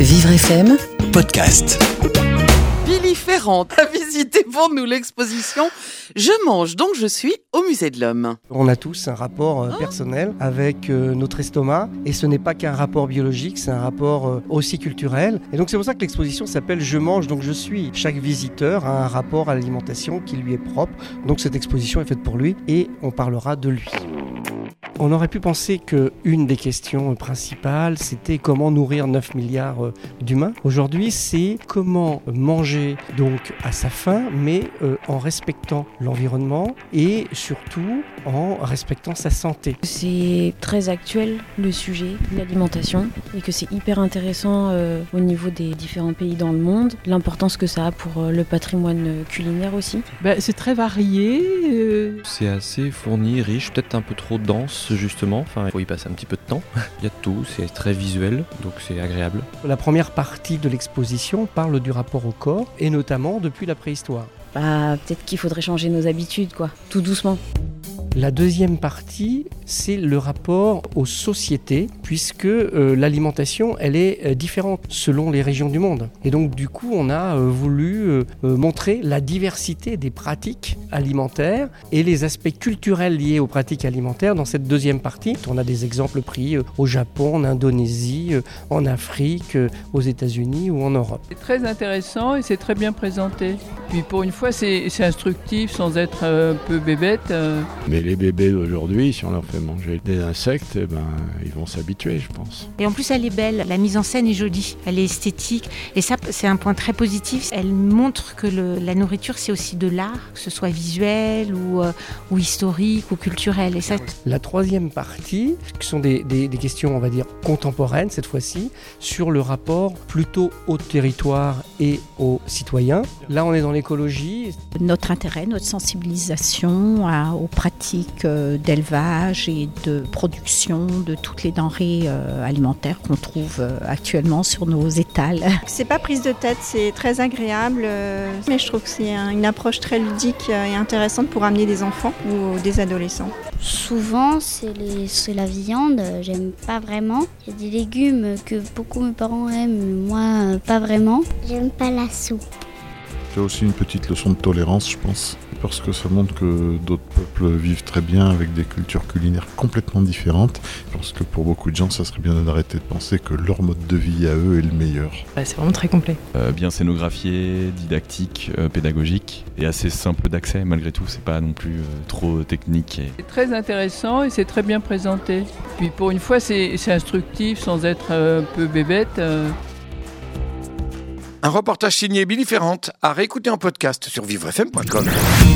Vivre FM, podcast. Billy Ferrand a visité pour nous l'exposition Je mange donc je suis au musée de l'homme. On a tous un rapport euh, personnel avec euh, notre estomac et ce n'est pas qu'un rapport biologique, c'est un rapport euh, aussi culturel. Et donc c'est pour ça que l'exposition s'appelle Je mange donc je suis. Chaque visiteur a un rapport à l'alimentation qui lui est propre. Donc cette exposition est faite pour lui et on parlera de lui. On aurait pu penser qu'une des questions principales, c'était comment nourrir 9 milliards euh, d'humains. Aujourd'hui, c'est comment manger donc à sa faim, mais euh, en respectant l'environnement et surtout en respectant sa santé. C'est très actuel le sujet, l'alimentation, et que c'est hyper intéressant euh, au niveau des différents pays dans le monde, l'importance que ça a pour euh, le patrimoine culinaire aussi. Ben, c'est très varié. euh, C'est assez fourni, riche, peut-être un peu trop dense justement. Enfin, il faut y passer un petit peu de temps. Il y a de tout, c'est très visuel, donc c'est agréable. La première partie de l'exposition parle du rapport au corps et notamment depuis la préhistoire. Bah, peut-être qu'il faudrait changer nos habitudes, quoi, tout doucement. La deuxième partie, c'est le rapport aux sociétés, puisque euh, l'alimentation, elle est euh, différente selon les régions du monde. Et donc, du coup, on a euh, voulu montrer la diversité des pratiques alimentaires et les aspects culturels liés aux pratiques alimentaires dans cette deuxième partie. On a des exemples pris euh, au Japon, en Indonésie, euh, en Afrique, euh, aux États-Unis ou en Europe. C'est très intéressant et c'est très bien présenté. Puis pour une fois, c'est instructif sans être un peu bébête. euh. Mais les bébés d'aujourd'hui, si on leur fait manger des insectes, eh ben, ils vont s'habituer, je pense. Et en plus, elle est belle, la mise en scène est jolie, elle est esthétique. Et ça, c'est un point très positif. Elle montre que le- la nourriture, c'est aussi de l'art, que ce soit visuel ou, euh, ou historique ou culturel. Et ça, La troisième partie, qui sont des, des- des questions, on va dire, contemporaines cette fois-ci, sur le rapport plutôt au territoire et aux citoyens. Là, on est dans l'écologie. notre intérêt, notre sensibilisation à- aux pratiques euh, d'élevage et de production de toutes les denrées euh, alimentaires qu'on trouve euh, actuellement sur nos étals. C'est pas prise de tête, c'est très agréable, euh, mais je trouve que c'est un- une approche très ludique et intéressante pour amener des enfants ou des adolescents. Souvent, c'est les- c'est la viande, j'aime pas vraiment. Il y a des légumes que beaucoup mes parents aiment, moi pas vraiment. J'aime pas la soupe. C'est aussi une petite leçon de tolérance, je pense, parce que ça montre que d'autres peuples vivent très bien avec des cultures culinaires complètement différentes. Parce que pour beaucoup de gens, ça serait bien d'arrêter de penser que leur mode de vie à eux est le meilleur. Bah, c'est vraiment très complet. Euh, bien scénographié, didactique, euh, pédagogique et assez simple d'accès malgré tout. C'est pas non plus euh, trop technique. Et... C'est très intéressant et c'est très bien présenté. Puis pour une fois, c'est c'est instructif sans être un peu bébête. Un reportage signé Billy Ferrand à réécouter en podcast sur vivrefm.com.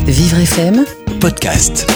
Vivre FM, Podcast.